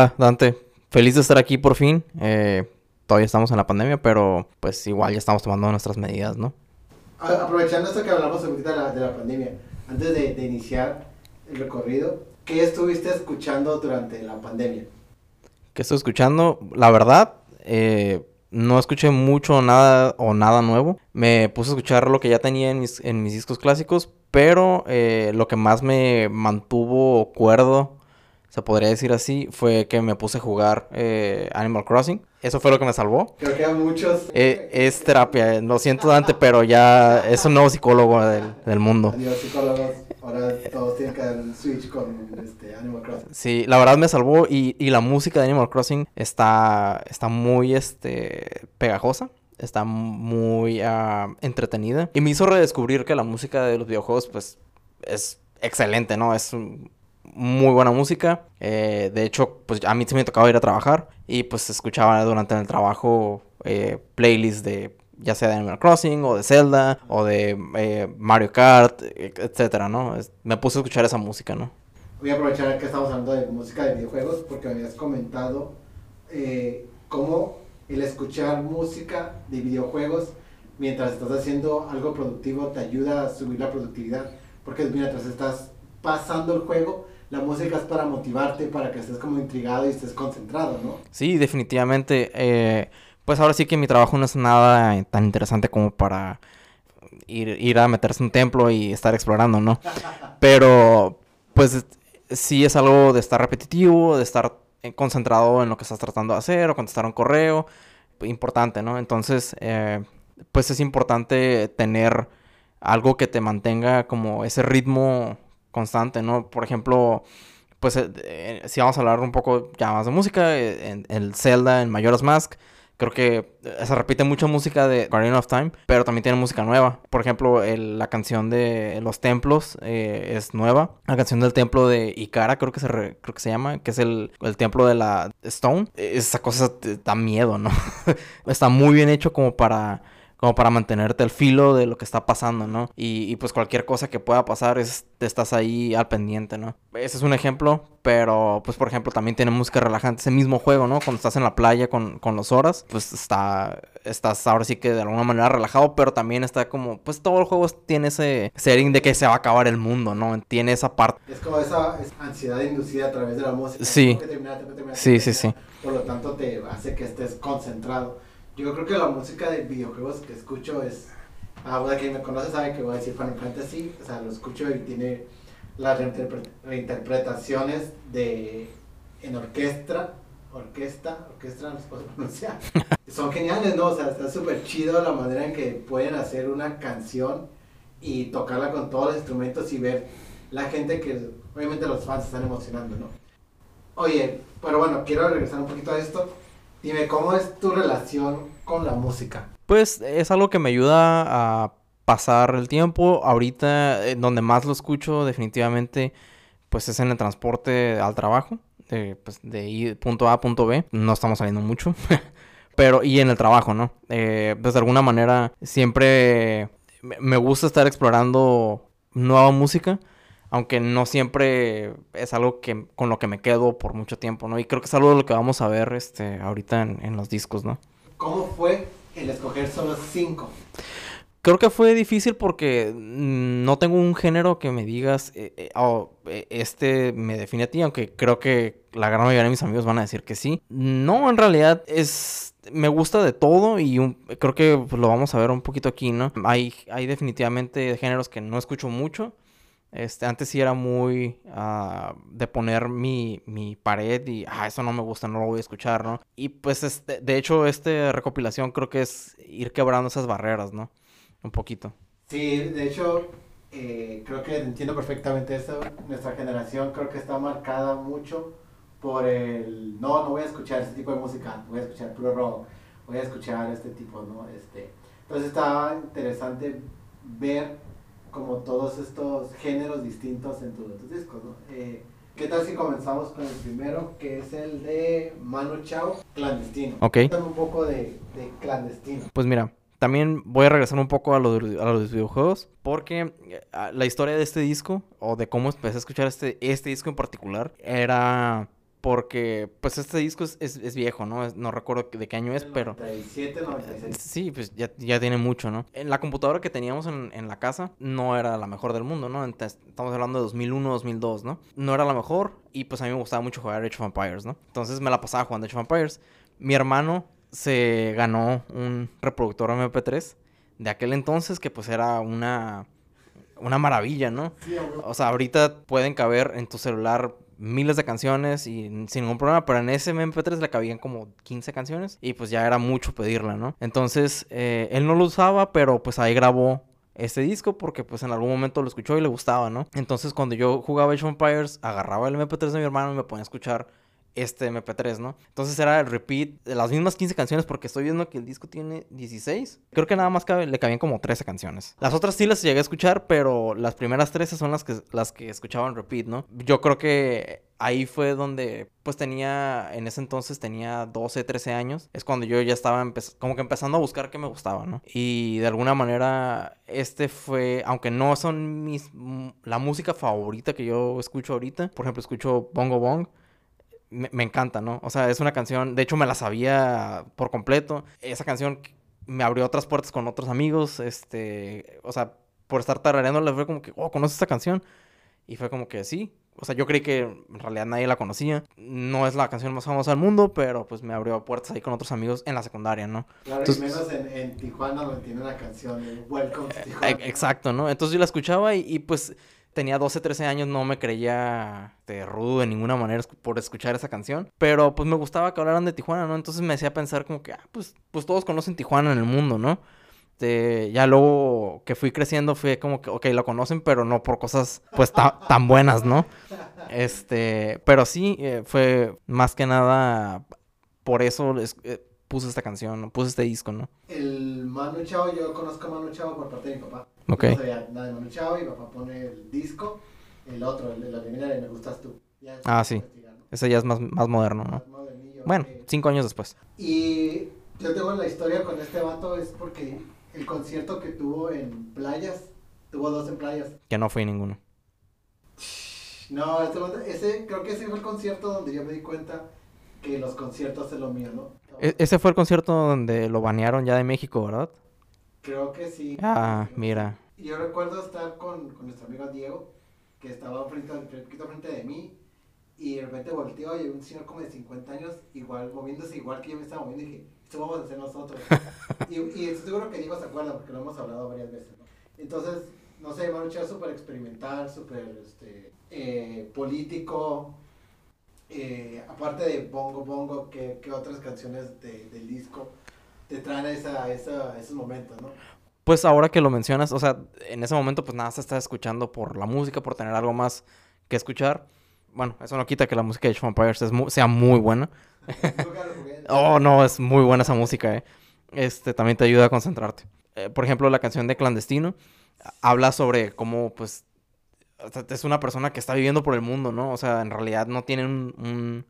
Hola, Dante. Feliz de estar aquí por fin. Eh, todavía estamos en la pandemia, pero pues igual ya estamos tomando nuestras medidas, ¿no? Aprovechando esto que hablamos ahorita de la, de la pandemia, antes de, de iniciar el recorrido, ¿qué estuviste escuchando durante la pandemia? ¿Qué estoy escuchando? La verdad, eh, no escuché mucho nada o nada nuevo. Me puse a escuchar lo que ya tenía en mis, en mis discos clásicos, pero eh, lo que más me mantuvo cuerdo, se podría decir así, fue que me puse a jugar eh, Animal Crossing. Eso fue lo que me salvó. Creo que hay muchos. Eh, es terapia, eh, lo siento Dante, pero ya es un nuevo psicólogo del, del mundo. Adiós, psicólogos. Ahora todos tienen que dar un switch con este, Animal Crossing. Sí, la verdad me salvó y, y la música de Animal Crossing está, está muy este, pegajosa, está muy ah, entretenida y me hizo redescubrir que la música de los videojuegos pues es excelente, ¿no? Es mm, muy buena música. Eh, de hecho, pues a mí se me tocaba ir a trabajar y pues escuchaba durante el trabajo eh, playlists de ya sea de Animal Crossing o de Zelda o de eh, Mario Kart, etcétera, ¿no? Es- me puse a escuchar esa música, ¿no? Voy a aprovechar que estamos hablando de música de videojuegos porque me habías comentado eh, cómo el escuchar música de videojuegos mientras estás haciendo algo productivo te ayuda a subir la productividad. Porque mientras estás pasando el juego, la música es para motivarte, para que estés como intrigado y estés concentrado, ¿no? Sí, definitivamente. eh, pues ahora sí que mi trabajo no es nada tan interesante como para ir, ir a meterse en un templo y estar explorando, ¿no? Pero, pues sí es algo de estar repetitivo, de estar eh, concentrado en lo que estás tratando de hacer o contestar un correo. Importante, ¿no? Entonces, eh, pues es importante tener algo que te mantenga como ese ritmo constante, ¿no? Por ejemplo, pues eh, eh, si vamos a hablar un poco ya más de música, eh, en el Zelda, en Majora's Mask, creo que eh, se repite mucha música de Guardian of Time, pero también tiene música nueva. Por ejemplo, la canción de Los Templos es nueva. La canción del templo de Ikara, creo que se, re- creo que se llama, que es el, el templo de la Stone. Esa cosa te da miedo, ¿no? Está muy bien hecho como para como para mantenerte al filo de lo que está pasando, ¿no? Y, y, pues cualquier cosa que pueda pasar es, te estás ahí al pendiente, ¿no? Ese es un ejemplo, pero pues por ejemplo también tiene música relajante ese mismo juego, ¿no? Cuando estás en la playa con, con los horas, pues está, estás ahora sí que de alguna manera relajado, pero también está como, pues todo el juego tiene ese setting de que se va a acabar el mundo, ¿no? Tiene esa parte. Es como esa ansiedad inducida a través de la música. Sí. Terminar, terminar, Sí, que sí, sí. terminar. Por lo tanto, te hace que estés concentrado. Yo creo que la música de videojuegos que escucho es. Ah, bueno, quien me conoce sabe que voy a decir Final Fantasy. O sea, lo escucho y tiene las reinterpre- reinterpretaciones de. en orquesta. Orquesta, orquesta, no se pronuncia. Son geniales, ¿no? O sea, está súper chido la manera en que pueden hacer una canción y tocarla con todos los instrumentos y ver la gente que obviamente los fans están emocionando, ¿no? Oye, pero bueno, quiero regresar un poquito a esto. Dime, ¿cómo es tu relación con la música? Pues es algo que me ayuda a pasar el tiempo. Ahorita, eh, donde más lo escucho, definitivamente, pues es en el transporte al trabajo. De, pues, de ir punto A a punto B. No estamos saliendo mucho. Pero, y en el trabajo, ¿no? Eh, pues de alguna manera, siempre me gusta estar explorando nueva música. Aunque no siempre es algo que, con lo que me quedo por mucho tiempo, ¿no? Y creo que es algo de lo que vamos a ver este, ahorita en, en los discos, ¿no? ¿Cómo fue el escoger solo cinco? Creo que fue difícil porque mm, no tengo un género que me digas, eh, eh, oh, eh, este me define a ti, aunque creo que la gran mayoría de mis amigos van a decir que sí. No, en realidad es, me gusta de todo y un- creo que pues, lo vamos a ver un poquito aquí, ¿no? Hay, hay definitivamente géneros que no escucho mucho. Este, antes sí era muy ah, de poner mi, mi pared y, ah, eso no me gusta, no lo voy a escuchar, ¿no? Y pues, este, de hecho, esta recopilación creo que es ir quebrando esas barreras, ¿no? Un poquito. Sí, de hecho, eh, creo que entiendo perfectamente eso. Nuestra generación creo que está marcada mucho por el, no, no voy a escuchar ese tipo de música, voy a escuchar puro rock, voy a escuchar este tipo, ¿no? Este, entonces estaba interesante ver como todos estos géneros distintos en tu- tus discos, ¿no? Eh, ¿Qué tal si comenzamos con el primero, que es el de Manu Chao, clandestino? Ok. Cuéntame un poco de, de clandestino. Pues mira, también voy a regresar un poco a, lo de- a los videojuegos, porque eh, la historia de este disco, o de cómo empecé a escuchar este, este disco en particular, era porque, pues este disco es, es- es viejo, ¿no? Es- no recuerdo de qué año es, pero... 97, 96. Sí, pues ya, ya tiene mucho, ¿no? En la computadora que teníamos en, en la casa no era la mejor del mundo, ¿no? Entonces, estamos hablando de 2001, 2002, ¿no? No era la mejor y pues a mí me gustaba mucho jugar Age of Empires, ¿no? Entonces me la pasaba jugando Age of Empires. Mi hermano se ganó un reproductor MP3 de aquel entonces que pues era una, una maravilla, ¿no? O sea, ahorita pueden caber en tu celular miles de canciones y sin ningún problema, pero en ese MP3 le cabían como 15 canciones y pues ya era mucho pedirla, ¿no? Entonces, eh, él no lo usaba, pero pues ahí grabó este disco porque pues en algún momento lo escuchó y le gustaba, ¿no? Entonces, cuando yo jugaba Age of Empires, agarraba el MP3 de mi hermano y me ponía a escuchar este MP3, ¿no? Entonces era el repeat de las mismas 15 canciones porque estoy viendo que el disco tiene 16. Creo que nada más cabe- le cabían como 13 canciones. Las otras sí las llegué a escuchar, pero las primeras 13 son las que, las que escuchaba en repeat, ¿no? Yo creo que ahí fue donde, pues tenía, en ese entonces tenía 12, 13 años. Es cuando yo ya estaba como que empezando a buscar qué me gustaba, ¿no? Y de alguna manera, este fue, aunque no son mis, la música favorita que yo escucho ahorita. Por ejemplo, escucho Bongo Bong me, me encanta, ¿no? O sea, es una canción, de hecho me la sabía por completo. Esa canción me abrió otras puertas con otros amigos, este, o sea, por estar tarareándola fue como que, oh, ¿conoces esta canción? Y fue como que sí. O sea, yo creí que en realidad nadie la conocía. No es la canción más famosa del mundo, pero pues me abrió puertas ahí con otros amigos en la secundaria, ¿no? Claro, Entonces- y menos en, en Tijuana donde tiene una canción, el Welcome to Tijuana. Exacto, ¿no? Entonces yo la escuchaba y, y, pues tenía 12, 13 años, no me creía este, rudo de ninguna manera por escuchar esa canción, pero pues me gustaba que hablaran de Tijuana, ¿no? Entonces me hacía pensar como que, ah, pues, pues todos conocen Tijuana en el mundo, ¿no? Este, ya luego que fui creciendo fue como que, ok, lo conocen, pero no por cosas pues ta- tan buenas, ¿no? Este, pero sí, eh, fue más que nada por eso es- eh, puse esta canción, puse este disco, ¿no? El Manu Chao, yo conozco a Manu Chao por parte de mi papá. Ok. No sabía nada de Manu Chao y mi papá pone el disco, el otro, el de la primera de Me Gustas Tú. Ya Ah, sí. Ese ya es más, más moderno, ¿no? Más Bueno, cinco años después. Y yo tengo la historia con este vato es porque el concierto que tuvo en playas, tuvo dos en playas. Que no fui ninguno. No, este ese, creo que ese fue el concierto donde yo me di cuenta que los conciertos es lo mío, ¿no? E- ese fue el concierto donde lo banearon ya de México, ¿verdad? Creo que sí. Ah, mira. yo recuerdo estar con, con nuestro amigo Diego, que estaba frente, poquito frente de mí, y de repente volteó y un señor como de 50 años, igual, moviéndose igual que yo me estaba moviendo, y dije, esto vamos a hacer nosotros. y, y estoy seguro que Diego se acuerda, porque lo hemos hablado varias veces, ¿no? Entonces, no sé, Manu Chao es súper experimental, súper este, eh, político. Eh, aparte de Bongo Bongo, ¿qué, qué otras canciones de- del disco te traen a, esa, a esa- a esos momentos, no? Pues ahora que lo mencionas, o sea, en ese momento pues nada se está escuchando por la música, por tener algo más que escuchar. Bueno, eso no quita que la música de Age of Empires es mu- sea muy buena. Oh, no, es muy buena esa música, eh. Este, también te ayuda a concentrarte. Eh, por ejemplo, la canción de Clandestino habla sobre cómo, pues, es una persona que está viviendo por el mundo, ¿no? O sea, en realidad no tiene un... un-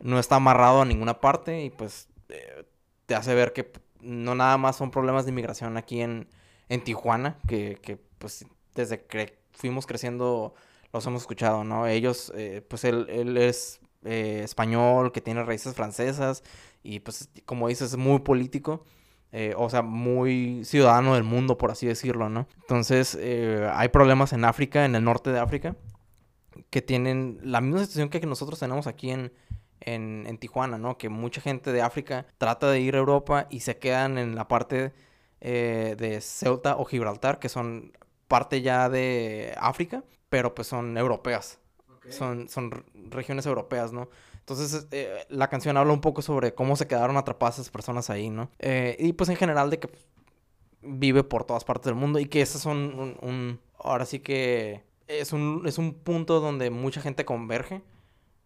no está amarrado a ninguna parte y, pues, eh, te hace ver que no nada más son problemas de inmigración aquí en, en Tijuana, que, que, pues, desde que fuimos creciendo los hemos escuchado, ¿no? Ellos, eh, pues, él, él es eh, español, que tiene raíces francesas y pues como dices es muy político, eh, o sea, muy ciudadano del mundo, por así decirlo, ¿no? Entonces eh, hay problemas en África, en el norte de África, que tienen la misma situación que nosotros tenemos aquí en, en, en Tijuana, ¿no? Que mucha gente de África trata de ir a Europa y se quedan en la parte eh, de Ceuta o Gibraltar, que son parte ya de África, pero pues son europeas son, son regiones europeas, ¿no? Entonces, eh, la canción habla un poco sobre cómo se quedaron atrapadas esas personas ahí, ¿no? Eh, y pues en general de que vive por todas partes del mundo y que ese son un, un- ahora sí que es un, es un punto donde mucha gente converge,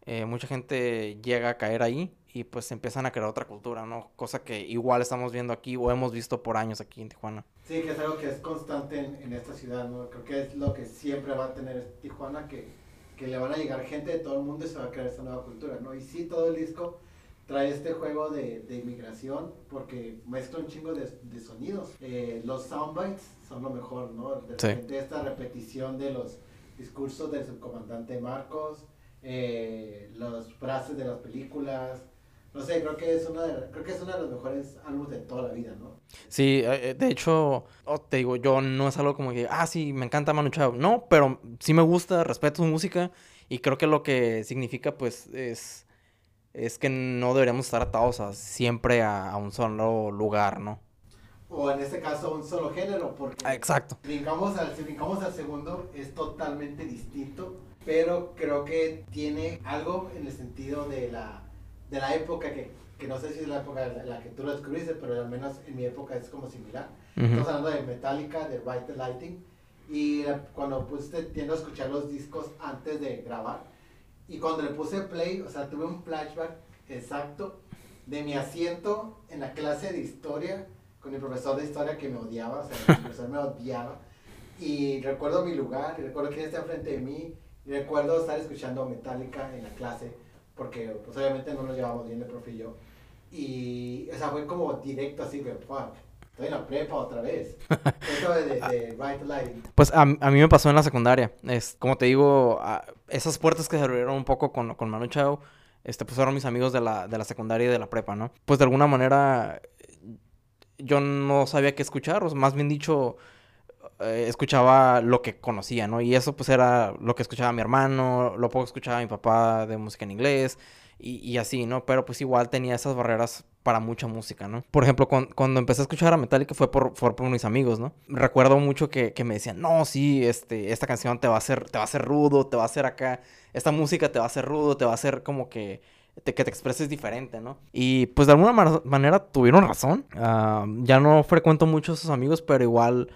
eh, mucha gente llega a caer ahí y pues empiezan a crear otra cultura, ¿no? Cosa que igual estamos viendo aquí o hemos visto por años aquí en Tijuana. Sí, que es algo que es constante en, en esta ciudad, ¿no? Creo que es lo que siempre va a tener Tijuana, que que le van a llegar gente de todo el mundo y se va a crear esta nueva cultura, ¿no? Y sí, todo el disco trae este juego de, de inmigración porque mezcla un chingo de, de sonidos. Eh, los soundbites son lo mejor, ¿no? De Sí. esta repetición de los discursos del subcomandante Marcos, eh, las frases de las películas. No sé, creo que es una de, creo que es uno de los mejores álbumes de toda la vida, ¿no? Sí, eh, eh, de hecho, oh, te digo, yo no es algo como que, ah, sí, me encanta Manu Chao. No, pero sí me gusta, respeto su música y creo que lo que significa, pues, es, es que no deberíamos estar atados a, siempre a, a un solo lugar, ¿no? O en este caso un solo género, porque Ah, Exacto. brincamos al, si brincamos al segundo es totalmente distinto, pero creo que tiene algo en el sentido de la, de la época que, que no sé si es la época en la que tú lo descubriste, pero al menos en mi época es como similar. Estamos Ujú. hablando de Metallica, de Ride the Lighting, y cuando puse, tiendo a escuchar los discos antes de grabar, y cuando le puse play, o sea, tuve un flashback exacto de mi asiento en la clase de historia con mi profesor de historia que me odiaba, o sea, mi profesor me odiaba, y recuerdo mi lugar, y recuerdo quién está enfrente de mí, y recuerdo estar escuchando Metallica en la clase, porque pues obviamente no nos llevamos bien el profe y yo, y, o sea, fue como directo así que, fuck, estoy en la prepa otra vez. Eso de, de, de Right. Pues a, a mí me pasó en la secundaria. Es, como te digo, a- esas puertas que se abrieron un poco con, con Manu Chao, este, pues fueron mis amigos de la, de la secundaria y de la prepa, ¿no? Pues de alguna manera yo no sabía qué escuchar, o sea, más bien dicho, eh, escuchaba lo que conocía, ¿no? Y eso pues era lo que escuchaba mi hermano, lo poco escuchaba mi papá de música en inglés y, así, ¿no? Pero pues igual tenía esas barreras para mucha música, ¿no? Por ejemplo, cuan- cuando empecé a escuchar a Metallica fue por, fue por mis amigos, ¿no? Recuerdo mucho que, que me decían, no, sí, este, esta canción te va a hacer, te va a rudo, te va a hacer acá, esta música te va a hacer rudo, te va a hacer como que te- que te expreses diferente, ¿no? Y pues de alguna ma- manera tuvieron razón. Ah, ya no frecuento mucho a esos amigos, pero igual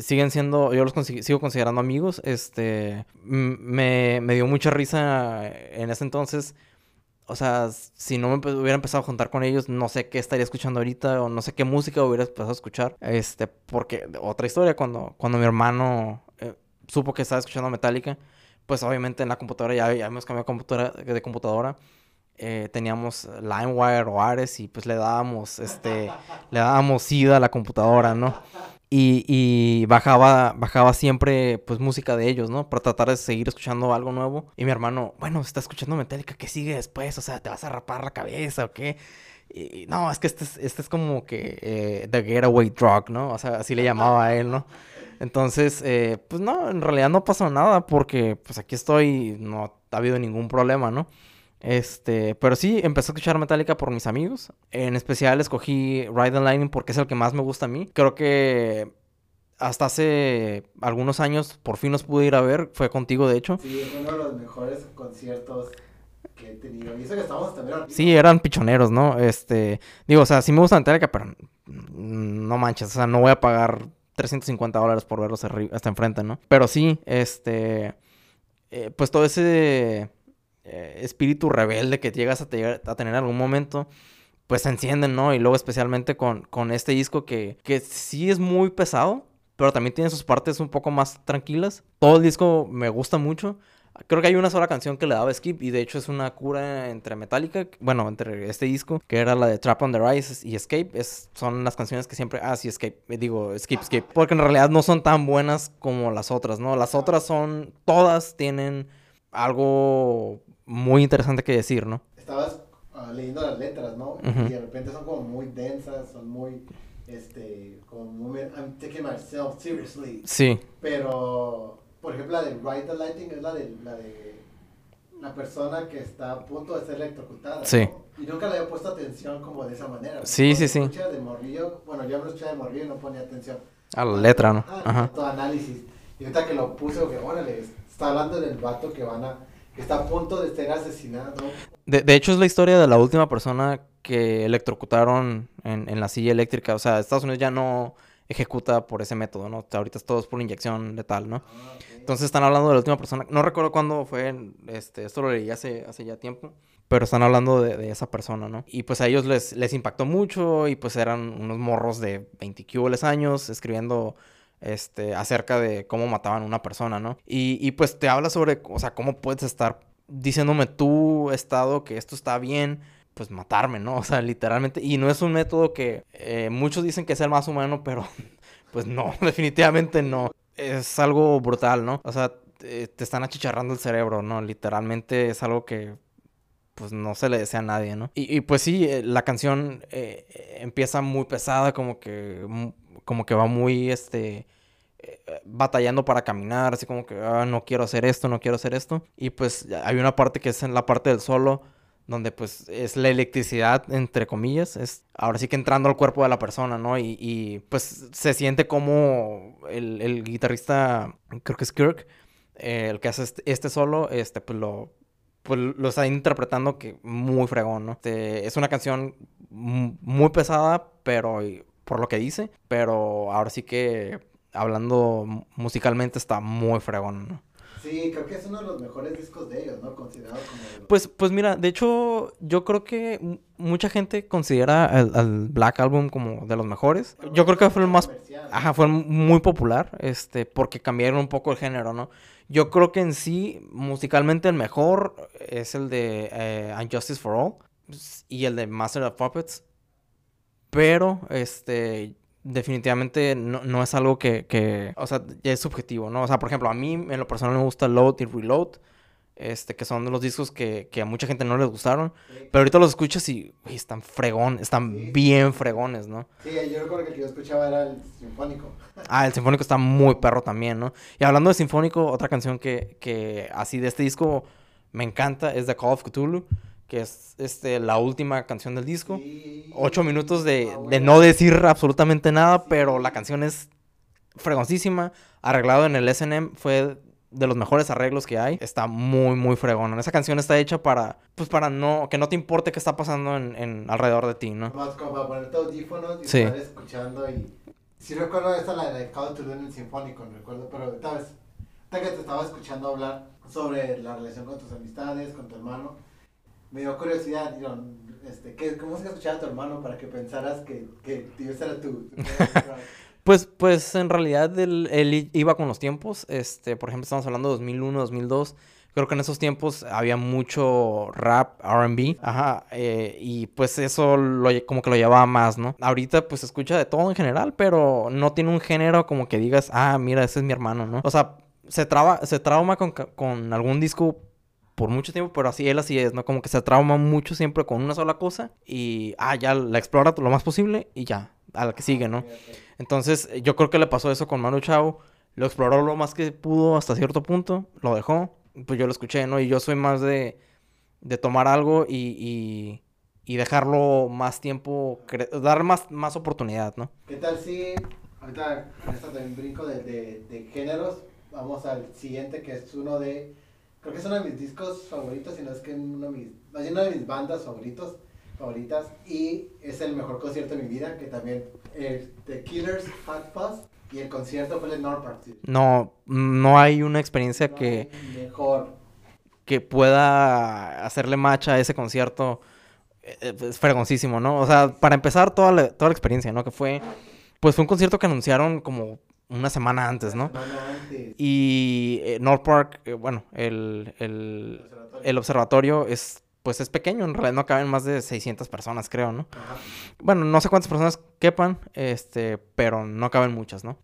siguen siendo, yo los sigo considerando amigos. Este, me, me dio mucha risa en ese entonces. O sea, si no me hubiera empezado a juntar con ellos, no sé qué estaría escuchando ahorita o no sé qué música hubiera empezado a escuchar. Este, porque otra historia, cuando, cuando mi hermano eh, supo que estaba escuchando Metallica, pues obviamente en la computadora ya, ya hemos cambiado computadora, de computadora. eh, teníamos LimeWire o Ares y pues le dábamos, este, le dábamos SIDA a la computadora, ¿no? Y, y bajaba, bajaba siempre, pues, música de ellos, ¿no? Para tratar de seguir escuchando algo nuevo. Y mi hermano, bueno, está escuchando Metallica, ¿qué sigue después? O sea, ¿te vas a rapar la cabeza o qué? Y, no, es que este es, este es como que eh, The Getaway Drug, ¿no? O sea, así le llamaba a él, ¿no? Entonces, eh, pues no, en realidad no pasó nada porque pues aquí estoy, no ha habido ningún problema, ¿no? Este, pero sí, empecé a escuchar Metallica por mis amigos. En especial escogí Ride the Lightning porque es el que más me gusta a mí. Creo que hasta hace algunos años por fin los pude ir a ver. Fue contigo, de hecho. Sí, es uno de los mejores conciertos que he tenido. Y eso que estamos también. Sí, eran pichoneros, ¿no? Este, digo, o sea, sí me gusta Metallica, pero no manches, o sea, no voy a pagar 350 dólares por verlos hasta enfrente, ¿no? Pero sí, este, eh, pues todo ese eh, espíritu rebelde que llegas a, te- a tener en algún momento, pues se encienden, ¿no? Y luego especialmente con, este disco que, que sí es muy pesado, pero también tiene sus partes un poco más tranquilas. Todo el disco me gusta mucho. Creo que hay una sola canción que le daba skip y de hecho es una cura entre Metallica, bueno, entre este disco, que era la de Trap on the Rise y Escape. Es, son las canciones que siempre, ah, sí, Escape, eh, digo, Skip, Skip, porque en realidad no son tan buenas como las otras, ¿no? Las otras son, todas tienen algo muy interesante que decir, ¿no? Estabas ah, leyendo las letras, ¿no? Ujú. Y de repente son como muy densas, son muy, este, como muy, I'm taking myself seriously. Sí, Pero, por ejemplo, la de Ride the Lighting es la de, la de la persona que está a punto de ser electrocutada. Sí. ¿no? Y nunca le había puesto atención como de esa manera. Sí, sí, sí. de morrillo, bueno, yo me lo escuché de morrillo y no ponía atención. a la letra, ¿no? Ah, Ajá. Todo análisis. Y ahorita que lo puse, que órale, está hablando del vato que van a, está a punto de ser asesinado. De, de hecho, es la historia de la última persona que electrocutaron en, en la silla eléctrica. O sea, Estados Unidos ya no ejecuta por ese método, ¿no? Ahorita es todo por inyección letal, ¿no? Ah. Entonces están hablando de la última persona. No recuerdo cuándo fue, este, esto lo leí hace, hace ya tiempo. Pero están hablando de, de esa persona, ¿no? Y pues a ellos les, les impactó mucho y pues eran unos morros de 20 años escribiendo este, acerca de cómo mataban a una persona, ¿no? Y, y pues te habla sobre, o sea, cómo puedes estar diciéndome tú, Estado, que esto está bien, pues matarme, ¿no? O sea, literalmente. Y no es un método que eh, muchos dicen que es el más humano, pero pues no, definitivamente no. Es algo brutal, ¿no? O sea, te, están achicharrando el cerebro, ¿no? Literalmente es algo que pues no se le desea a nadie, ¿no? Y, pues sí, eh, la canción eh, empieza muy pesada, como que, como que va muy, este, batallando para caminar, así como que, ah, no quiero hacer esto, no quiero hacer esto. Y pues hay una parte que es en la parte del solo, donde pues es la electricidad, entre comillas, es ahora sí que entrando al cuerpo de la persona, ¿no? Y, pues se siente como el, guitarrista, creo que es Kirk, eh, el que hace este, este, solo, este, pues lo, pues lo está interpretando que muy fregón, ¿no? Este, es una canción muy pesada, pero por lo que dice, pero ahora sí que hablando musicalmente está muy fregón, ¿no? Sí, creo que es uno de los mejores discos de ellos, ¿no? Considerado como... Pues, pues mira, de hecho, yo creo que mucha gente considera al, Black Album como de los mejores. yo creo que fue el más... Ajá, fue muy popular, este, porque cambiaron un poco el género, ¿no? Yo creo que en sí, musicalmente el mejor es el de eh, Unjustice for All y el de Master of Puppets. Pero, este, definitivamente no, es algo que, o sea, ya es subjetivo, ¿no? O sea, por ejemplo, a mí en lo personal me gusta Load y Reload, este, que son los discos que, a mucha gente no les gustaron, pero ahorita los escuchas y, están fregón, están bien fregones, ¿no? Sí, yo recuerdo que el que yo escuchaba era el Sinfónico. ah, el Sinfónico está muy perro también, ¿no? Y hablando de Sinfónico, otra canción que, que así de este disco me encanta es The Call of Cthulhu que es este, la última canción del disco. Ocho minutos de, de, no decir absolutamente nada, pero la canción es fregoncísima. Arreglado en el SNM fue de los mejores arreglos que hay. Está muy, muy fregón. Esa canción está hecha para, pues para no, que no te importe qué está pasando en, en alrededor de ti, ¿no? Más como para ponerte audífonos y estar escuchando y... Sí recuerdo esa, la de Call to en el Sinfónico, recuerdo, pero esta vez, que te estaba escuchando hablar sobre la relación con tus amistades, con tu hermano, me dio curiosidad, este, ¿qué, ¿cómo se escuchaba a tu hermano para que pensaras que, que ese era tu... pues, pues en realidad él, él, iba con los tiempos, este, por ejemplo, estamos hablando de 2001, 2002, creo que en esos tiempos había mucho rap, R&B, ajá, eh, y pues eso lo, como que lo llevaba más, ¿no? Ahorita pues escucha de todo en general, pero no tiene un género como que digas, ah, mira, ese es mi hermano, ¿no? O sea, se, traba, se trauma con, con algún disco por mucho tiempo, pero así él así es, ¿no? Como que se trauma mucho siempre con una sola cosa y, ah, ya la explora lo más posible y ya, a la que sigue, ¿no? Entonces, yo creo que le pasó eso con Manu Chao, lo exploró lo más que pudo hasta cierto punto, lo dejó, pues yo lo escuché, ¿no? Y yo soy más de, de tomar algo y, y, dejarlo más tiempo, dar más, más oportunidad, ¿no? ¿Qué tal si, ahorita en este brinco de, de, de géneros, vamos al siguiente que es uno de creo que es uno de mis discos favoritos, si no es que uno de mis, una de mis bandas favoritos, favoritas, y es el mejor concierto de mi vida, que también es The Killers Hot Fuzz, y el concierto fue el North Park No, no hay una experiencia que... Mejor. Que pueda hacerle match a ese concierto. Eh, es fregoncísimo, ¿no? O sea, para empezar toda la, toda la experiencia, ¿no? Que fue... Pues fue un concierto que anunciaron como una semana antes, ¿no? Y eh, North Park, eh, bueno, el, el, el, observatorio es pues es pequeño, en realidad no caben más de 600 personas, creo, ¿no? Bueno, no sé cuántas personas quepan, este, pero no caben muchas, ¿no?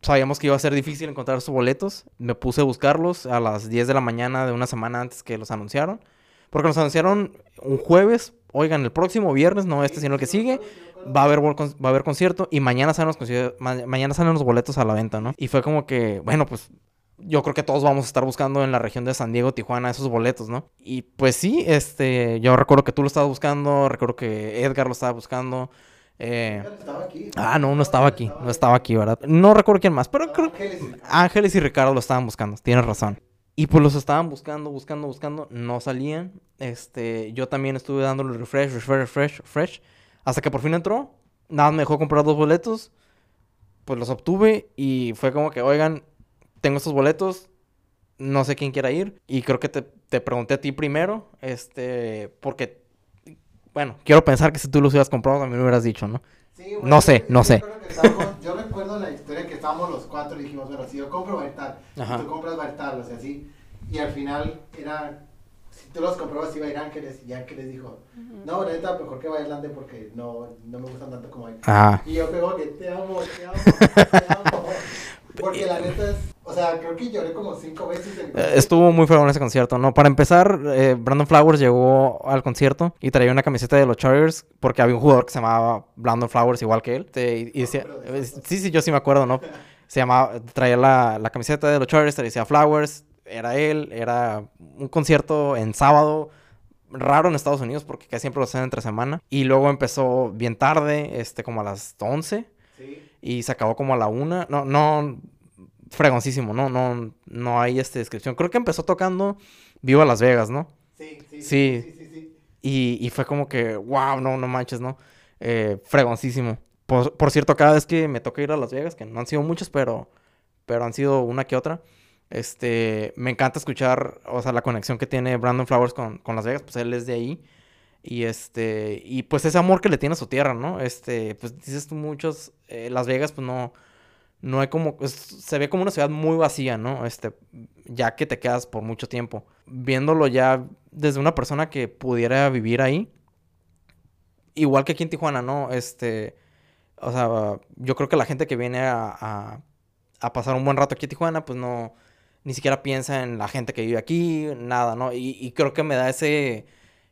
sabíamos que iba a ser difícil encontrar sus boletos, me puse a buscarlos a las 10 de la mañana de una semana antes que los anunciaron, porque los anunciaron un jueves, oigan, el próximo viernes, no este, sino el que sigue, va a haber, va a haber concierto y mañana salen, los mañana salen los boletos a la venta, ¿no? Y fue como que, bueno, pues yo creo que todos vamos a estar buscando en la región de San Diego, Tijuana, esos boletos, ¿no? Y pues sí, este, yo recuerdo que tú lo estabas buscando, recuerdo que Edgar lo estaba buscando. Eh... Ah, no, no estaba aquí, no estaba aquí, ¿verdad? No recuerdo quién más, pero creo que Ángeles y Ricardo lo estaban buscando, tienes razón. Y pues los estaban buscando, buscando, buscando, no salían. Este, yo también estuve dándole refresh, refresh, refresh, refresh. Hasta que por fin entró. Nada, me dejó comprar dos boletos. Pues los obtuve y fue como que, oigan, tengo estos boletos. No sé quién quiera ir. Y creo que te, te pregunté a ti primero. Este, porque, bueno, quiero pensar que si tú los hubieras comprado también me hubieras dicho, ¿no? Sí, No sé, yo no sé. recuerdo que estábamos- yo recuerdo la historia que estábamos los cuatro y dijimos, bueno, si yo compro va a Ajá. si tú compras va a tal, o sea, así. Y al final era, si tú los comprabas iba a ir Ángeles y Ángeles dijo, no, la neta, mejor que vaya Lande porque no, no me gustan tanto como Ángeles. Ah, Y yo pego que te amo, te amo, te amo. Porque la neta es, o sea, creo que lloré como cinco veces. en- Eh, Estuvo muy fregón ese concierto, ¿no? Para empezar, eh, Brandon Flowers llegó al concierto y traía una camiseta de los Chargers porque había un jugador que se llamaba Brandon Flowers igual que él. Te- y, y decía- eh, sí, sí, yo sí me acuerdo, ¿no? Se llamaba, traía la, la camiseta de los Chargers, te decía Flowers, era él, era un concierto en sábado, raro en Estados Unidos porque casi siempre lo hacen entre semana. Y luego empezó bien tarde, este, como a las 11 Sí, y se acabó como a la una. No, no, fregoncísimo, no, no, no hay este descripción. Creo que empezó tocando Viva Las Vegas, ¿no? sí, sí, Sí. sí, sí, sí. Y, y fue como que, wow, no, no manches, ¿no? Eh, fregoncísimo. Por, por cierto, cada vez que me toca ir a Las Vegas, que no han sido muchos, pero, pero han sido una que otra, este, me encanta escuchar, o sea, la conexión que tiene Brandon Flowers con, con Las Vegas, pues él es de ahí. Y este, y pues ese amor que le tiene a su tierra, ¿no? Este, pues dices tú muchos, eh, Las Vegas, pues no, no hay como, se ve como una ciudad muy vacía, ¿no? Este, ya que te quedas por mucho tiempo. Viéndolo ya desde una persona que pudiera vivir ahí, igual que aquí en Tijuana, ¿no? Este, o sea, yo creo que la gente que viene a, a, a pasar un buen rato aquí en Tijuana, pues no, ni siquiera piensa en la gente que vive aquí, nada, ¿no? Y, y creo que me da ese,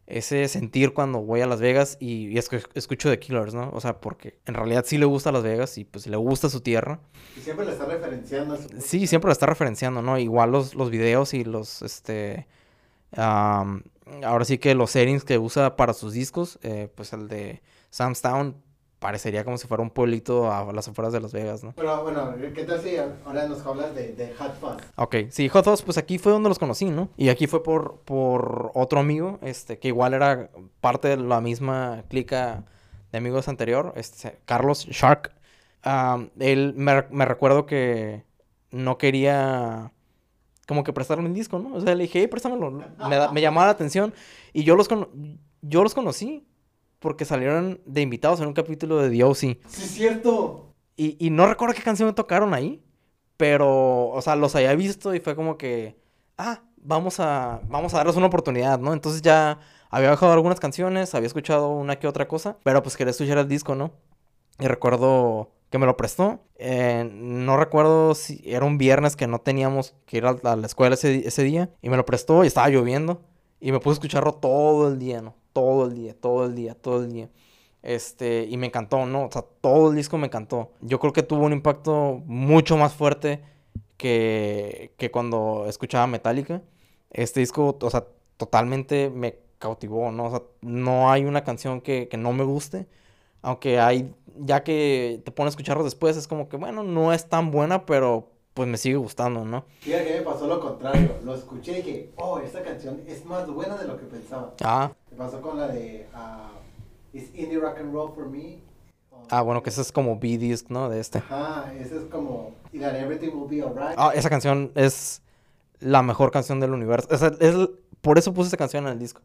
ese sentir cuando voy a Las Vegas y, y escu- escucho The Killers, ¿no? O sea, porque en realidad sí le gusta Las Vegas y pues le gusta su tierra. Y siempre le está referenciando a su Sí, siempre lo está referenciando, ¿no? Igual los, los videos y los, este, am, ahora sí que los settings que usa para sus discos, eh, pues el de Sam's Town parecería como si fuera un pueblito a las afueras de Las Vegas, ¿no? Pero bueno, ¿qué tal si ahora nos hablas de, de Hot Fuzz? Ok, sí, Hot Dogs, pues aquí fue donde los conocí, ¿no? Y aquí fue por, por otro amigo, este, que igual era parte de la misma clica de amigos anterior, este, Carlos Shark. Am, él me, me recuerdo que no quería como que prestarme un disco, ¿no? O sea, le dije, hey, préstamelo. Me, da- me llamaba la atención. Y yo los, cono- yo los conocí porque salieron de invitados en un capítulo de The O.C. Sí, es cierto. Y, y no recuerdo qué canción me tocaron ahí. Pero, o sea, los había visto y fue como que, ah, vamos a, vamos a darles una oportunidad, ¿no? Entonces ya había bajado algunas canciones, había escuchado una que otra cosa, pero pues quería escuchar el disco, ¿no? Y recuerdo que me lo prestó. eh, no recuerdo si era un viernes que no teníamos que ir a, a la escuela ese, ese día. Y me lo prestó y estaba lloviendo. Y me puse a escucharlo todo el día, ¿no? Todo el día, todo el día, todo el día. Este, y me encantó, ¿no? O sea, todo el disco me encantó. Yo creo que tuvo un impacto mucho más fuerte que, que cuando escuchaba Metallica. Este disco, o sea, totalmente me cautivó, ¿no? O sea, no hay una canción que, que no me guste. Aunque hay, ya que te pones a escucharlo después, es como que, bueno, no es tan buena, pero pues me sigue gustando, ¿no? Fíjate que me pasó lo contrario. Lo escuché y dije, oh, esta canción es más buena de lo que pensaba. Ah, Me pasó con la de ah, Is Indie Rock and Roll for Me. Ah bueno, que ese es como B-Disc, ¿no? De este. Ajá, esa es como. Y la de Everything Will Be Alright. Ah, esa canción es la mejor canción del universo. Sea, es, por eso puse esta canción en el disco.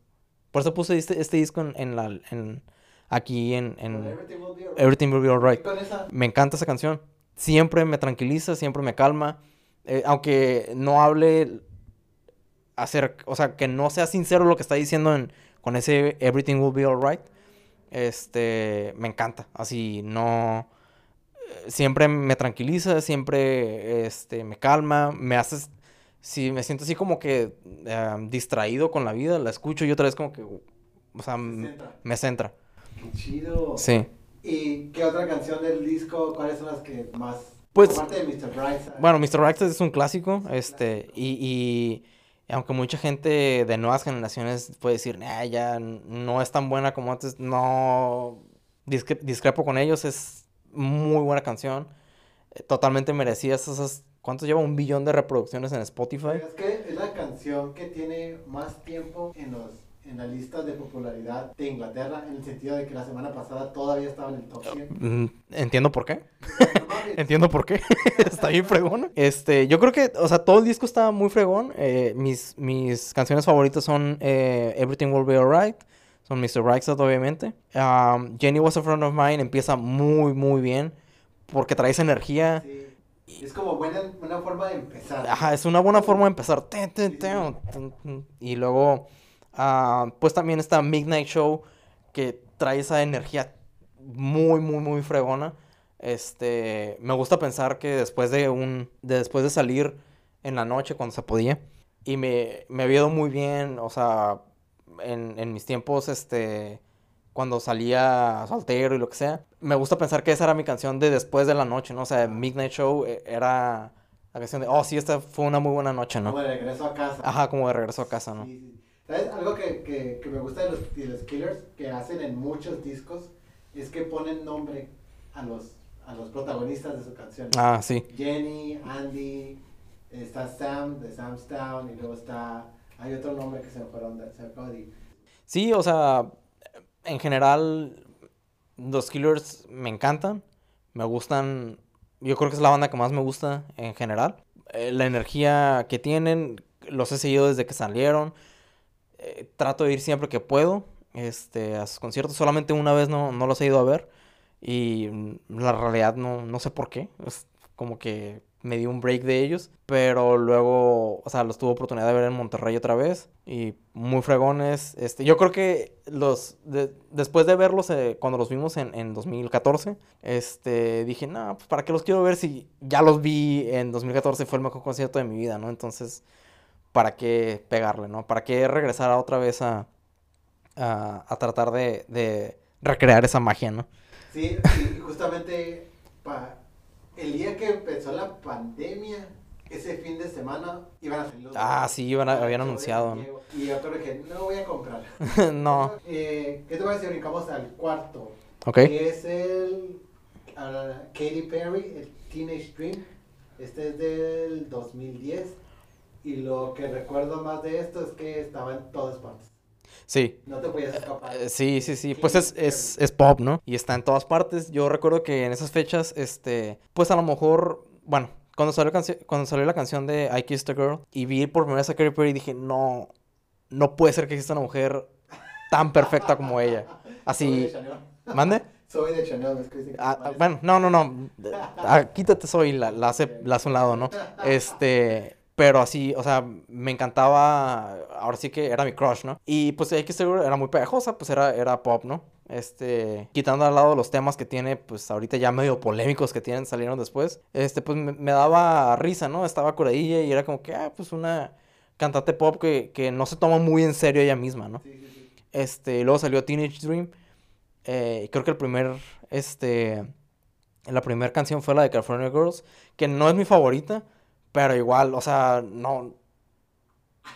Por eso puse este, este disco en, en la, en, aquí en, en Everything Will Be Alright. Esa. Me encanta esa canción. Siempre me tranquiliza, siempre me calma. Eh, aunque no hable hacer, o sea, que no sea sincero lo que está diciendo en, con ese Everything Will Be Alright. Este, me encanta. Así, no. eh, Siempre me tranquiliza, siempre este, me calma, me hace. Si me siento así como que distraído con la vida, la escucho y otra vez como que. O sea, centra. me centra. Qué chido. Sí. ¿Y qué otra canción del disco? ¿Cuáles son las que más? Pues- Aparte de Mr. Brightside. Bueno, Mr. Right es un clásico, este, y, y aunque mucha gente de nuevas generaciones puede decir, "Nah, ya no es tan buena como antes, no discre- discrepo con ellos, es muy buena canción, eh, totalmente merecida esas, ¿cuánto lleva? Un billón de reproducciones en Spotify. Es que es la canción que tiene más tiempo en los en la lista de popularidad de Inglaterra, en el sentido de que la semana pasada todavía estaba en el top 100. Mm, Entiendo por qué. Entiendo por qué. está bien fregón. Este, yo creo que, o sea, todo el disco está muy fregón. Eh, mis, mis canciones favoritas son eh, Everything Will Be Alright, son Mr. Brightside, obviamente. Um, Jenny Was a Friend of Mine empieza muy, muy bien. Porque trae esa energía. Sí. Es como buena, una forma de empezar. Ajá, es una buena forma de empezar. Ten, ten, ten. Y luego, ah, pues también está Midnight Show, que trae esa energía muy, muy, muy fregona. Este, me gusta pensar que después de un, de después de salir en la noche cuando se podía, y me, me había ido muy bien, o sea, en, en mis tiempos, este, cuando salía soltero y lo que sea, me gusta pensar que esa era mi canción de después de la noche, ¿no? O sea, Midnight Show eh, era la canción de, oh, sí, esta fue una muy buena noche, ¿no? Como de regreso a casa. Ajá, como de regreso a casa, ¿no? Sí, sí. ¿Sabes? Algo que, que, que me gusta de los, de los Killers, que hacen en muchos discos, es que ponen nombre a los, a los protagonistas de su canción. Ah, sí. Jenny, Andy, está Sam de Sam's Town, y luego está, hay otro nombre que se me acaba de ir. Sí, o sea, en general, los Killers me encantan, me gustan, yo creo que es la banda que más me gusta en general. Eh, la energía que tienen, los he seguido desde que salieron, eh, trato de ir siempre que puedo, este, a sus conciertos, solamente una vez no, no los he ido a ver, y mm, la realidad no, no sé por qué, es como que me dio un break de ellos, pero luego, o sea, los tuve oportunidad de ver en Monterrey otra vez y muy fregones. Este, yo creo que los, de- después de verlos eh, cuando los vimos en, en 2014, este, dije, no, pues para qué los quiero ver si ya los vi en 2014, fue el mejor concierto de mi vida, ¿no? Entonces, ¿para qué pegarle, ¿no? ¿Para qué regresar otra vez a, a, a tratar de, de recrear esa magia, ¿no? Sí, y justamente pa- el día que empezó la pandemia, ese fin de semana iban a salir los Ah, sí, iban a- el habían anunciado, ¿no? Y yo creo que no voy a comprar. no, Eh, ¿Qué te voy a decir? Brincamos al cuarto. ok. Que es el ah, Katy Perry, el Teenage Dream. Este es del 2010. Y lo que recuerdo más de esto es que estaba en todas partes. Sí. No te podías escapar. Eh, Sí, sí, sí, pues es, es, es pop, ¿no? Y está en todas partes. Yo recuerdo que en esas fechas, este, pues a lo mejor, bueno, cuando salió, cuando salió la canción de I Kissed a Girl y vi por primera vez a Katy Perry, dije, no, no puede ser que exista una mujer tan perfecta como ella. Soy de Así, Chanel. ¿mande? Soy de Chanel. es Ah, bueno, no, no, no. Ah, quítate soy, la, la hace, la hace un lado, ¿no? Este, pero así, o sea, me encantaba, ahora sí que era mi crush, ¿no? Y pues X seguro era muy pegajosa, pues era, era pop, ¿no? Este, quitando al lado los temas que tiene, pues ahorita ya medio polémicos que tienen, salieron después, este, pues me, me daba risa, ¿no? Estaba curadilla y era como que, ah, pues una cantante pop que, que no se toma muy en serio ella misma, ¿no? Sí, sí, sí. Este, luego salió Teenage Dream. eh, y creo que el primer, este, la primera canción fue la de California Girls, que no es mi favorita, pero igual, o sea, no,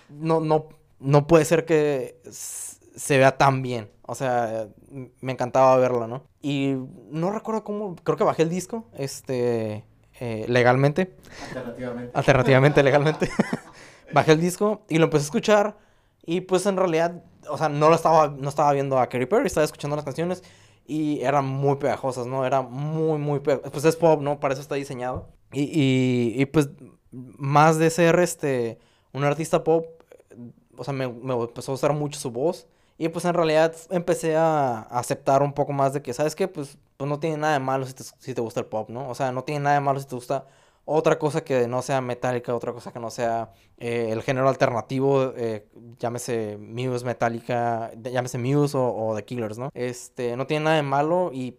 no, no, no puede ser que se vea tan bien. O sea, me encantaba verla, ¿no? Y no recuerdo cómo, creo que bajé el disco, este, eh, legalmente, Alternativamente. alternativamente, legalmente. Bajé el disco y lo empecé a escuchar. Y pues en realidad, o sea, no lo estaba, no estaba viendo a Katy Perry, estaba escuchando las canciones y eran muy pegajosas, ¿no? Era muy, muy pegajosas. Pues es pop, ¿no? Para eso está diseñado. Y, y, y, pues más de ser este, un artista pop, o sea, me, me empezó a gustar mucho su voz. Y pues en realidad empecé a, aceptar un poco más de que, ¿sabes qué? Pues, pues no tiene nada de malo si te, si te gusta el pop, ¿no? O sea, no tiene nada de malo si te gusta otra cosa que no sea metálica, otra cosa que no sea eh, el género alternativo, eh, llámese Muse, Metallica, de- llámese Muse o, o The Killers, ¿no? Este, no tiene nada de malo y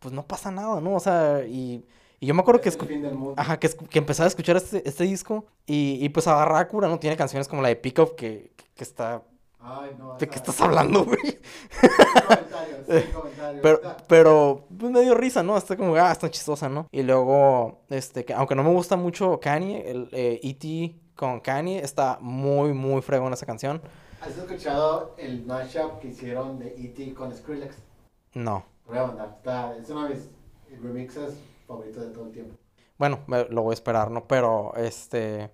pues no pasa nada, ¿no? O sea, y, y yo me acuerdo que, Es el escu- fin del mundo. ajá, que, empezaba a escuchar este, este disco y, y pues agarraba cura, ¿no? Tiene canciones como la de Pick Up que, que, está... Ay, no. ¿De qué estás hablando, güey? Sin comentarios, sin comentarios. Pero, pero pues me dio risa, ¿no? Está como, ah, está chistosa, ¿no? Y luego, este, que aunque no me gusta mucho Kanye, el eh, E.T. con Kanye, está muy, muy fregón esa canción. ¿Has escuchado el mashup que hicieron de E.T. con Skrillex? No. Voy a mandar. Está, es uno de mis remixes favoritos de todo el tiempo. Bueno, me- lo voy a esperar, ¿no? Pero, este,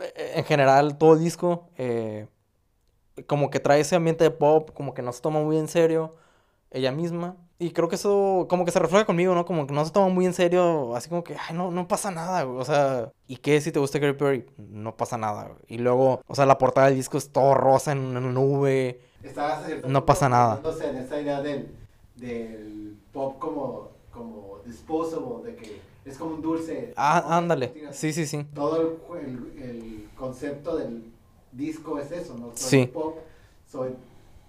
eh, en general, todo el disco, eh, como que trae ese ambiente de pop, como que no se toma muy en serio ella misma. Y creo que eso, como que se refleja conmigo, ¿no? Como que no se toma muy en serio, así como que, ay, no, no pasa nada, güey. O sea, ¿y qué si te gusta Katy Perry? No pasa nada, güey. Y luego, o sea, la portada del disco es todo rosa en una nube. está No pasa nada. en esta idea del, del pop como, como disposable, de que es como un dulce. Ah, ándale. Sí, sí, sí. Todo el, el, concepto del disco es eso, ¿no? Soy sí. pop, soy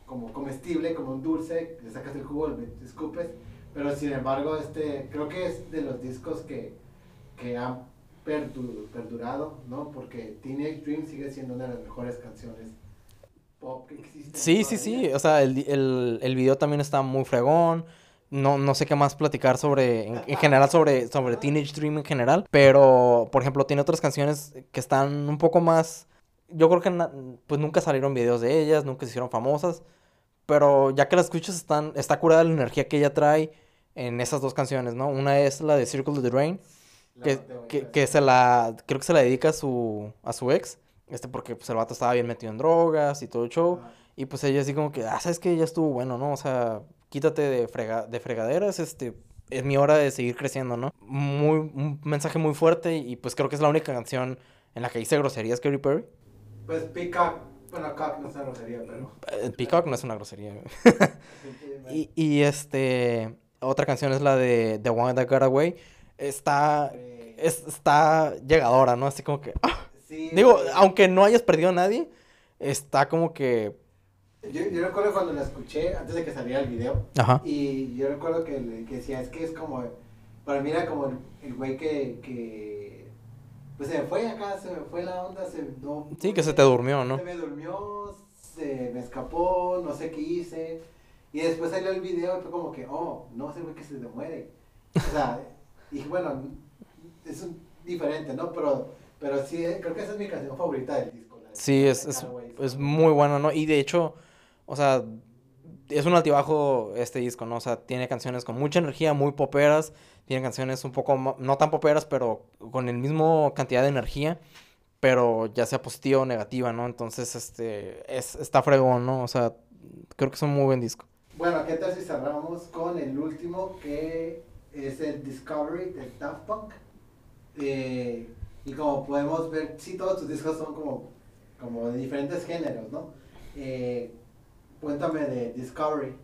como comestible, como un dulce, le sacas el jugo, le escupes, pero sin embargo, este, creo que es de los discos que, que han perdurado, ¿no? Porque Teenage Dream sigue siendo una de las mejores canciones pop que existen. Sí, sí, sí, o sea, el, el, el video también está muy fregón, no, no sé qué más platicar sobre, en, general, sobre, sobre Teenage Dream en general. Pero, por ejemplo, tiene otras canciones que están un poco más. Yo creo que pues nunca salieron videos de ellas, nunca se hicieron famosas. Pero ya que las escuchas, están, está curada la energía que ella trae en esas dos canciones, ¿no? Una es la de Circle of the Rain, que, que, se la. Creo que se la dedica a su, a su ex. Este, porque pues, el vato estaba bien metido en drogas y todo el show. Y pues ella así como que, ah, sabes que ya estuvo bueno, ¿no? O sea, quítate de, frega de fregaderas, este, es mi hora de seguir creciendo, ¿no? Muy, un mensaje muy fuerte y pues creo que es la única canción en la que dice groserías Katy Perry. Pues Peacock, bueno, Cock no es una grosería, pero... Eh, Peacock no es una grosería. y, y este, otra canción es la de The One That Got Away. Está, está llegadora, ¿no? Así como que... ¡ah! Digo, aunque no hayas perdido a nadie, está como que yo, yo, recuerdo cuando la escuché, antes de que saliera el video, Ajá. y yo recuerdo que, que, decía, es que es como, para mí era como el güey que, que, pues se me fue acá, se me fue la onda, se, no, Sí, que se te durmió, ¿no? Se me durmió, se me escapó, no sé qué hice, y después salió el video y fue como que, oh, no, ese güey que se te muere. O sea, y bueno, es un, diferente, ¿no? Pero, pero sí, creo que esa es mi canción favorita del disco. Sí, es, es, es muy bueno, ¿no? Y de hecho o sea, es un altibajo este disco, ¿no? O sea, tiene canciones con mucha energía, muy poperas, tiene canciones un poco, no tan poperas, pero con el mismo cantidad de energía, pero ya sea positiva o negativa, ¿no? Entonces, este, es, está fregón, ¿no? O sea, creo que es un muy buen disco. Bueno, ¿qué tal si cerramos con el último que es el Discovery de Daft Punk? Eh, y como podemos ver, sí, todos tus discos son como, como de diferentes géneros, ¿no? Eh, Cuéntame de Discovery.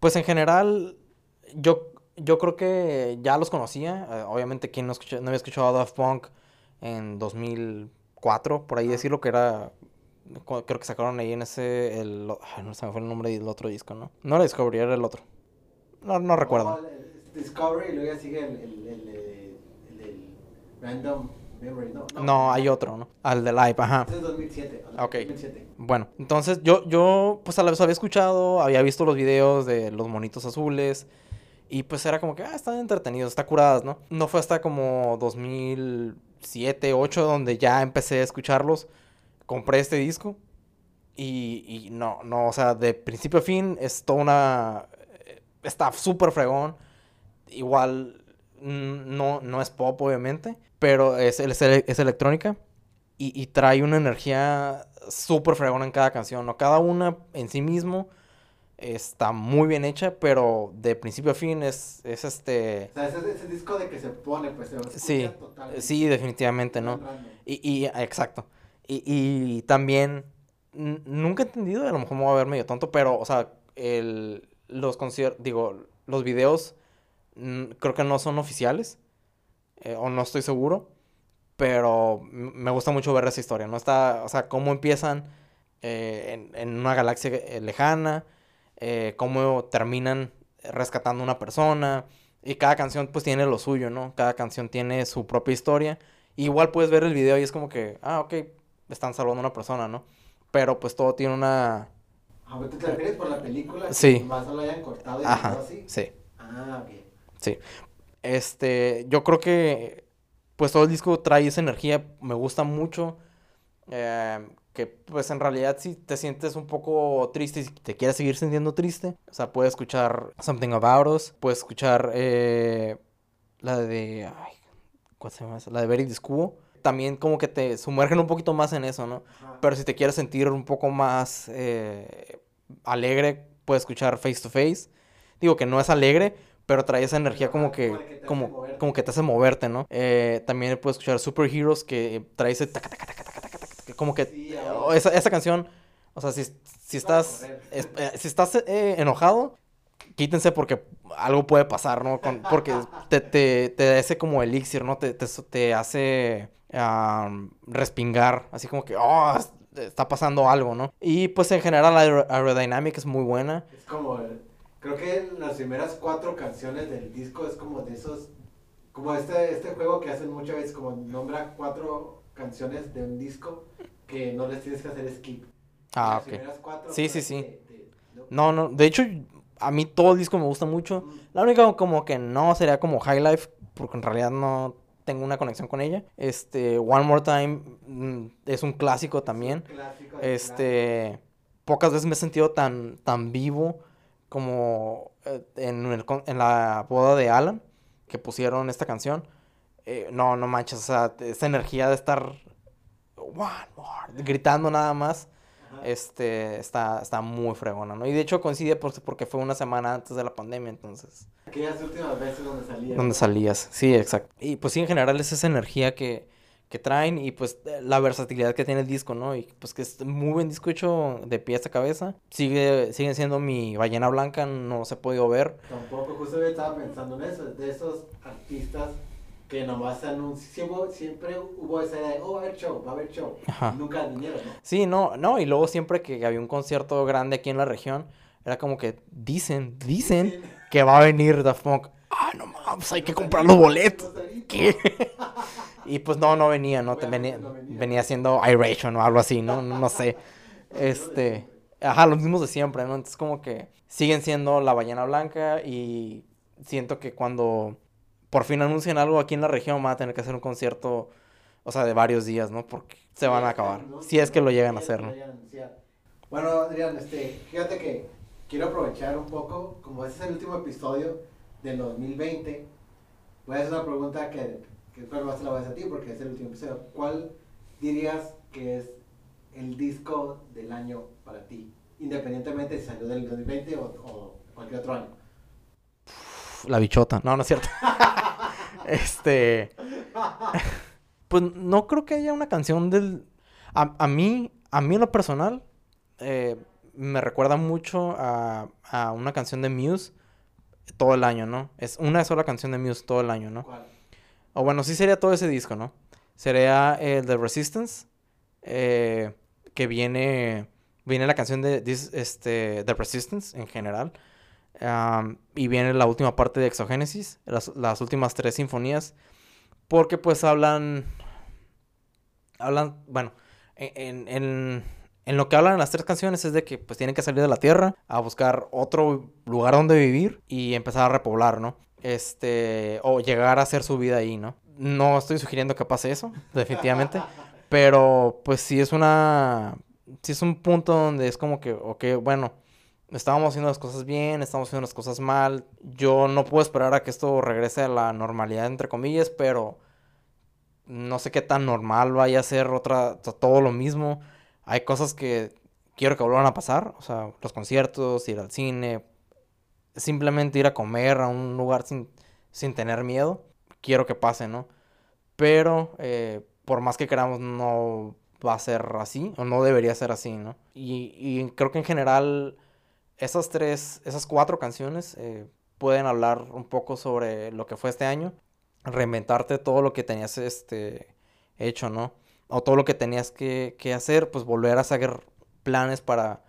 Pues en general, yo, yo creo que ya los conocía. Eh, obviamente, quien no, no había escuchado a Daft Punk en 2004, por ahí decirlo, que era. Creo que sacaron ahí en ese. El, no se me fue el nombre del otro disco, ¿no? No era Discovery, era el otro. No, no recuerdo. Discovery y luego ya sigue el, el, el, el Random no, no, hay otro, ¿no? Al de Live, ajá. Es 2007. Ok. Bueno, entonces yo, yo, pues a la vez había escuchado, había visto los videos de los monitos azules. Y pues era como que, ah, están entretenidos, está curadas, ¿no? No fue hasta como 2007, 2008 donde ya empecé a escucharlos. Compré este disco. Y, y no, no, o sea, de principio a fin es toda una... Eh, está súper fregón. Igual no, no es pop, obviamente, pero es, es, es electrónica y, trae una energía súper fregona en cada canción, ¿no? Cada una en sí mismo está muy bien hecha, pero de principio a fin es, es este... O sea, ese, disco de que se pone, pues se Sí, sí, definitivamente, ¿no? Y, y, exacto. Y, y también, nunca he entendido, a lo mejor me voy a ver medio tonto, pero, o sea, el, los conciertos, digo, los videos creo que no son oficiales, eh, o no estoy seguro, pero me gusta mucho ver esa historia, ¿no? Está, o sea, cómo empiezan eh, en, una galaxia eh, lejana, cómo terminan rescatando una persona, y cada canción pues tiene lo suyo, ¿no? Cada canción tiene su propia historia. Igual puedes ver el video y es como que, ah, ok, están salvando a una persona, ¿no? Pero pues todo tiene una... Ah, ¿te refieres por la película? Sí. más lo hayan cortado y Ajá, así. Sí. Ah, ok. Sí. Este, yo creo que pues todo el disco trae esa energía, me gusta mucho. Eh, que pues en realidad si te sientes un poco triste y te quieres seguir sintiendo triste, o sea, puedes escuchar Something About Us, puedes escuchar eh, la de... Ay, ¿Cuál se llama La de Very Discubo. También como que te sumergen un poquito más en eso, ¿no? Pero si te quieres sentir un poco más eh, alegre, puedes escuchar Face to Face. Digo que no es alegre, pero trae esa energía como que, como, como que te hace moverte, ¿no? Eh, también puedes escuchar Super Heroes que trae ese como que esa, esa canción O sea, si, si estás, es- eh, si estás eh, enojado, quítense porque algo puede pasar, ¿no? Con- porque te, te, te hace como elixir, ¿no? Te, te, te hace am, respingar, así como que, oh, es- está pasando algo, ¿no? Y pues en general la aer- aerodynamic es muy buena. Es como, el- creo que las primeras cuatro canciones del disco es como de esos, como este, este juego que hacen muchas veces, como nombra cuatro canciones de un disco que no les tienes que hacer skip. Ah, Las ok. primeras cuatro Sí, sí, de- sí. de- ¿no? No, no, de hecho, a mí todo el disco me gusta mucho. Mm, La única como que no sería como High Life, porque en realidad no tengo una conexión con ella. Este, One More Time mm, es un clásico también. clásico de Este, pocas veces me he sentido tan, tan vivo como eh, en, el en la boda de Alan, que pusieron esta canción. Eh, no, no manches, o sea, esa energía de estar one more, gritando nada más, Ajá. este, está, está muy fregona, ¿no? Y de hecho coincide por- porque fue una semana antes de la pandemia, entonces, Aquellas últimas veces donde salía. donde salías, sí, exacto. Y pues sí, en general es esa energía que, que traen y pues eh, la versatilidad que tiene el disco, ¿no? Y pues que es muy buen disco hecho de pies a cabeza. Sigue, siguen siendo mi ballena blanca, no los he podido ver. Tampoco, justo yo estaba pensando en eso, de esos artistas que nomás anuncian, siempre, siempre hubo esa idea de, oh, va a haber show, va a haber show. Ajá. Nunca vinieron, ¿no? Sí, no, no, y luego siempre que había un concierto grande aquí en la región, era como que dicen, dicen que va a venir Daft Punk. Ah, no mames, hay que comprar los boletos. ¿Qué? Y pues no, no venía, ¿no? Venía, venía. haciendo Iration o algo así, ¿no? No, no sé. Este, ajá, los mismos de siempre, ¿no? Entonces como que siguen siendo la ballena blanca y siento que cuando por fin anuncien algo aquí en la región van a tener que hacer un concierto, o sea, de varios días, ¿no? Porque se van a acabar. Si es que lo llegan a hacer, ¿no? Bueno, Adrián, este, fíjate que quiero aprovechar un poco, como este es el último episodio del 2020, voy a hacer una pregunta que, que cuál más te la voy a hacer a ti porque es el último episodio. ¿Cuál dirías que es el disco del año para ti? Independientemente si salió del 2020 o, o cualquier otro año. La bichota. No, no es cierto. este. Pues no creo que haya una canción del. A, a mí, a mí en lo personal, eh, me recuerda mucho a, a una canción de Muse todo el año, ¿no? Es una sola canción de Muse todo el año, ¿no? ¿Cuál? O bueno, sí sería todo ese disco, ¿no? Sería el de Resistance, eh, que viene, viene la canción de este, The Resistance en general, y viene la última parte de Exogénesis, las, las últimas tres sinfonías, porque pues hablan, hablan, bueno, en, en, en lo que hablan las tres canciones es de que pues tienen que salir de la Tierra a buscar otro lugar donde vivir y empezar a repoblar, ¿no? Este, o llegar a hacer su vida ahí, ¿no? No estoy sugiriendo que pase eso, definitivamente, pero pues sí es una, sí es un punto donde es como que, ok, bueno, estábamos haciendo las cosas bien, estamos haciendo las cosas mal, yo no puedo esperar a que esto regrese a la normalidad, entre comillas, pero no sé qué tan normal vaya a ser otra, to- todo lo mismo. Hay cosas que quiero que vuelvan a pasar, o sea, los conciertos, ir al cine, simplemente ir a comer a un lugar sin, sin tener miedo, quiero que pase, ¿no? Pero eh, por más que queramos, no va a ser así, o no debería ser así, ¿no? Y, y creo que en general esas tres, esas cuatro canciones eh, pueden hablar un poco sobre lo que fue este año, reinventarte todo lo que tenías este, hecho, ¿no? O todo lo que tenías que, que hacer, pues volver a hacer planes para,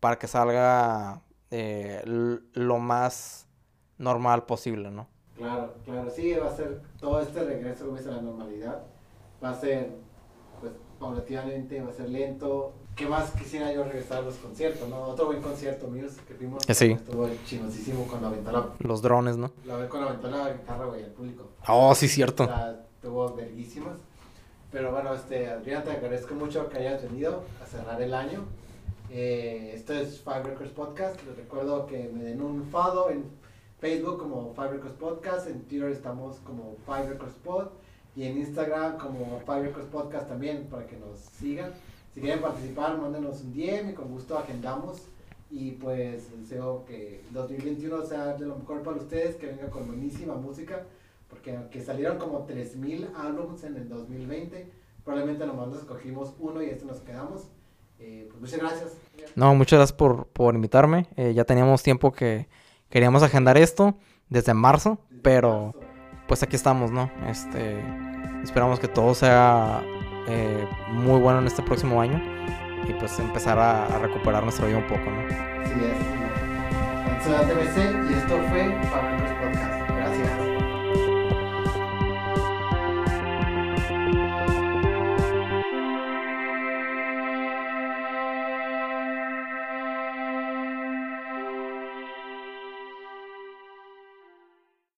para que salga eh, lo más normal posible, ¿no? Claro, claro, sí, va a ser todo este regreso a la normalidad. Va a ser, pues, paulatinamente, va a ser lento. ¿Qué más quisiera yo regresar a los conciertos, no? Otro buen concierto mío que fuimos. Eh, sí. Estuvo chinosísimo aventó la, Los drones, ¿no? la, cuando aventó la guitarra, güey, al público. Oh, sí, O cierto. sea, estuvo verguísimas. Pero bueno, este, Adrián, te agradezco mucho que hayas venido a cerrar el año. Eh, esto es Five Records Podcast. Les recuerdo que me den un follow en Facebook como Five Records Podcast. En Twitter estamos como Five Records Pod. Y en Instagram como Five Records Podcast también para que nos sigan. Si quieren participar, mándenos un DM y con gusto agendamos. Y pues deseo que el 2021 sea de lo mejor para ustedes, que venga con buenísima música porque aunque salieron como 3.000 álbumes en el 2020, probablemente nomás nos escogimos uno y este nos quedamos. Eh, pues muchas gracias. No, muchas gracias por, por invitarme. Eh, ya teníamos tiempo que queríamos agendar esto desde marzo, pero pues aquí estamos, ¿no? Este, esperamos que todo sea eh, muy bueno en este próximo año y pues empezar a, a recuperar nuestra vida un poco, ¿no? Sí, es. Soy y esto fue. Gracias.